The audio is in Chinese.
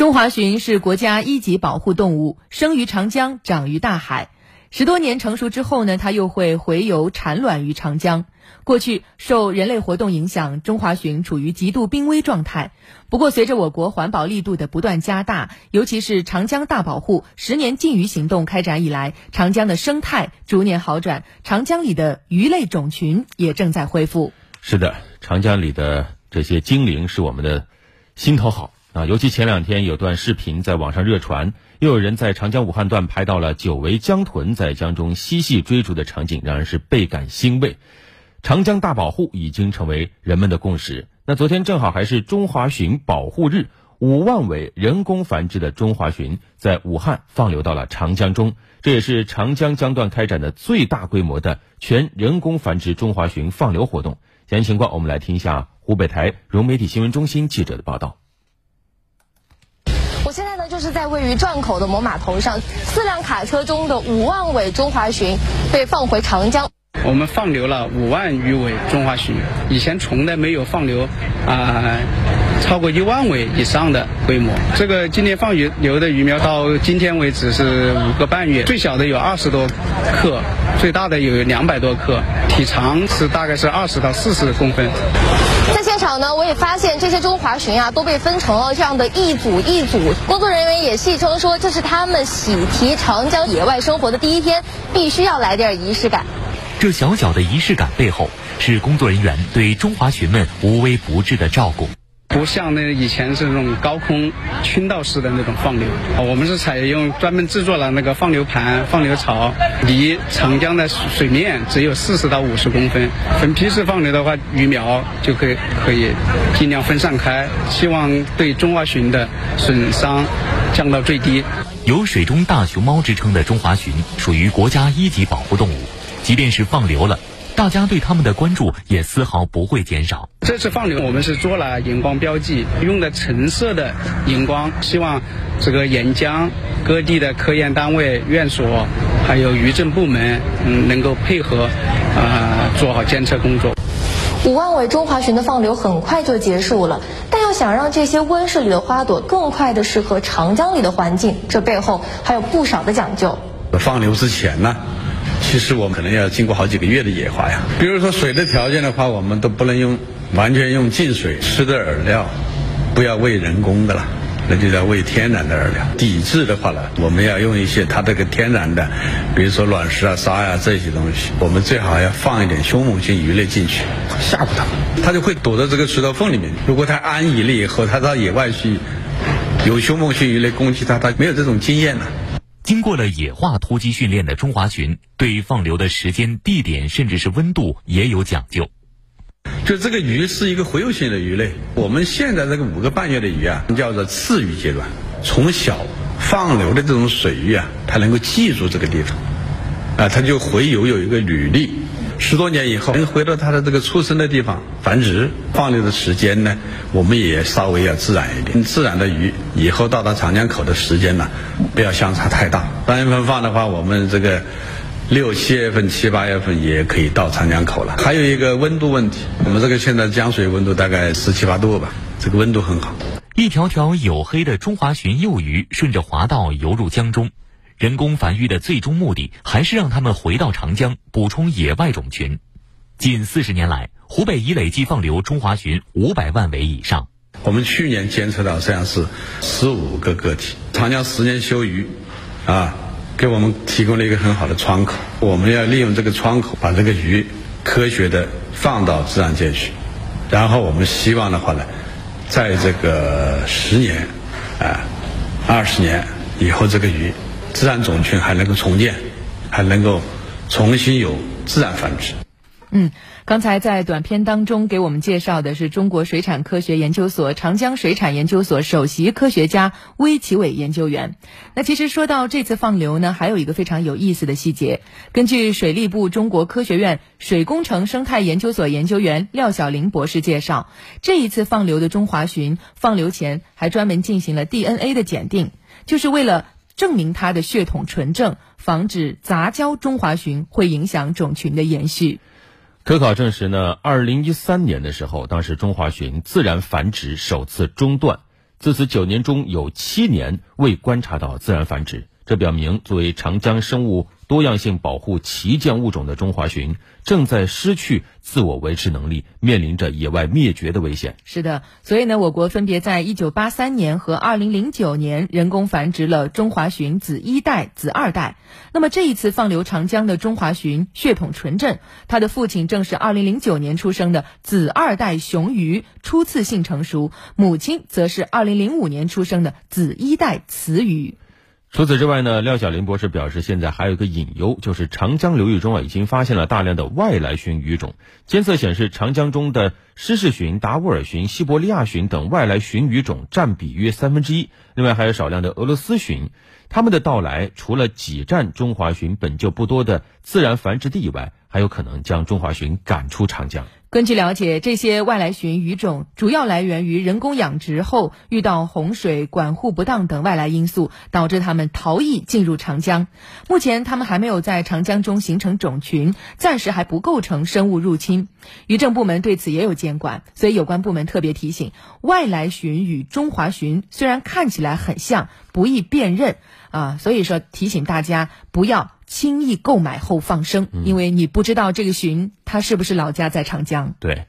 中华鲟是国家一级保护动物，生于长江，长于大海。十多年成熟之后呢，它又会回游产卵于长江。过去受人类活动影响，中华鲟处于极度濒危状态。不过，随着我国环保力度的不断加大，尤其是长江大保护十年禁渔行动开展以来，长江的生态逐年好转，长江里的鱼类种群也正在恢复。是的，长江里的这些精灵是我们的心头好。啊，尤其前两天有段视频在网上热传，又有人在长江武汉段拍到了久违江豚在江中嬉戏追逐的场景，让人是倍感欣慰。长江大保护已经成为人们的共识。那昨天正好还是中华鲟保护日，五万尾人工繁殖的中华鲟在武汉放流到了长江中，这也是长江江段开展的最大规模的全人工繁殖中华鲟放流活动。详细情况，我们来听一下湖北台融媒体新闻中心记者的报道。我现在呢，就是在位于转口的某码头上，四辆卡车中的五万尾中华鲟被放回长江。我们放流了五万余尾中华鲟，以前从来没有放流啊超过一万尾以上的规模。这个今年放鱼流的鱼苗到今天为止是五个半月，最小的有二十多克，最大的有两百多克，体长是大概是二十到四十公分。在现场呢，我也发现这些中华鲟啊都被分成了这样的一组一组，工作人员也戏称说这是他们喜提长江野外生活的第一天，必须要来点仪式感。这小小的仪式感背后，是工作人员对中华鲟们无微不至的照顾。不像那以前是那种高空倾倒式的那种放流，我们是采用专门制作了那个放流盘、放流槽，离长江的水面只有四十到五十公分。分批次放流的话，鱼苗就可以可以尽量分散开，希望对中华鲟的损伤降到最低。有“水中大熊猫”之称的中华鲟，属于国家一级保护动物，即便是放流了。大家对他们的关注也丝毫不会减少。这次放流，我们是做了荧光标记，用的橙色的荧光，希望这个沿江各地的科研单位、院所，还有渔政部门，嗯，能够配合，啊，做好监测工作。五万尾中华鲟的放流很快就结束了，但要想让这些温室里的花朵更快的适合长江里的环境，这背后还有不少的讲究。放流之前呢？其实我们可能要经过好几个月的野化呀。比如说水的条件的话，我们都不能用完全用净水吃的饵料，不要喂人工的了，那就要喂天然的饵料。抵制的话呢，我们要用一些它这个天然的，比如说卵石啊、沙呀这些东西。我们最好要放一点凶猛性鱼类进去，吓唬它，它就会躲在这个石头缝里面。如果它安逸了以后，它到野外去有凶猛性鱼类攻击它，它没有这种经验了。经过了野化突击训练的中华鲟，对放流的时间、地点，甚至是温度也有讲究。就这个鱼是一个洄游性的鱼类，我们现在这个五个半月的鱼啊，叫做次鱼阶段。从小放流的这种水域啊，它能够记住这个地方，啊，它就洄游有一个履历。十多年以后，能回到它的这个出生的地方繁殖。放流的时间呢，我们也稍微要自然一点。自然的鱼以后到达长江口的时间呢，不要相差太大。三月份放的话，我们这个六七月份、七八月份也可以到长江口了。还有一个温度问题，我们这个现在江水温度大概十七八度吧，这个温度很好。一条条黝黑的中华鲟幼鱼顺着滑道游入江中。人工繁育的最终目的还是让它们回到长江，补充野外种群。近四十年来，湖北已累计放流中华鲟五百万尾以上。我们去年监测到实际上是十五个个体。长江十年修鱼，啊，给我们提供了一个很好的窗口。我们要利用这个窗口，把这个鱼科学的放到自然界去。然后我们希望的话呢，在这个十年，啊，二十年以后，这个鱼。自然种群还能够重建，还能够重新有自然繁殖。嗯，刚才在短片当中给我们介绍的是中国水产科学研究所长江水产研究所首席科学家魏奇伟研究员。那其实说到这次放流呢，还有一个非常有意思的细节。根据水利部中国科学院水工程生态研究所研究员廖晓玲博士介绍，这一次放流的中华鲟放流前还专门进行了 DNA 的检定，就是为了。证明它的血统纯正，防止杂交中华鲟会影响种群的延续。科考证实呢，二零一三年的时候，当时中华鲟自然繁殖首次中断，自此九年中有七年未观察到自然繁殖，这表明作为长江生物多样性保护旗舰物种的中华鲟正在失去自我维持能力，面临着野外灭绝的危险。是的，所以呢，我国分别在一九八三年和二零零九年人工繁殖了中华鲟子一代、子二代。那么这一次放流长江的中华鲟血统纯正，它的父亲正是二零零九年出生的子二代雄鱼，初次性成熟；母亲则是二零零五年出生的子一代雌鱼。除此之外呢，廖晓林博士表示，现在还有一个隐忧，就是长江流域中啊，已经发现了大量的外来鲟鱼种。监测显示，长江中的狮氏鲟、达斡尔鲟、西伯利亚鲟等外来鲟鱼种占比约三分之一。另外还有少量的俄罗斯鲟，它们的到来除了挤占中华鲟本就不多的自然繁殖地以外，还有可能将中华鲟赶出长江。根据了解，这些外来鲟鱼种主要来源于人工养殖后遇到洪水、管护不当等外来因素，导致它们逃逸进入长江。目前，它们还没有在长江中形成种群，暂时还不构成生物入侵。渔政部门对此也有监管，所以有关部门特别提醒：外来鲟与中华鲟虽然看起来很像，不易辨认啊，所以说提醒大家不要。轻易购买后放生，因为你不知道这个鲟它是不是老家在长江。对。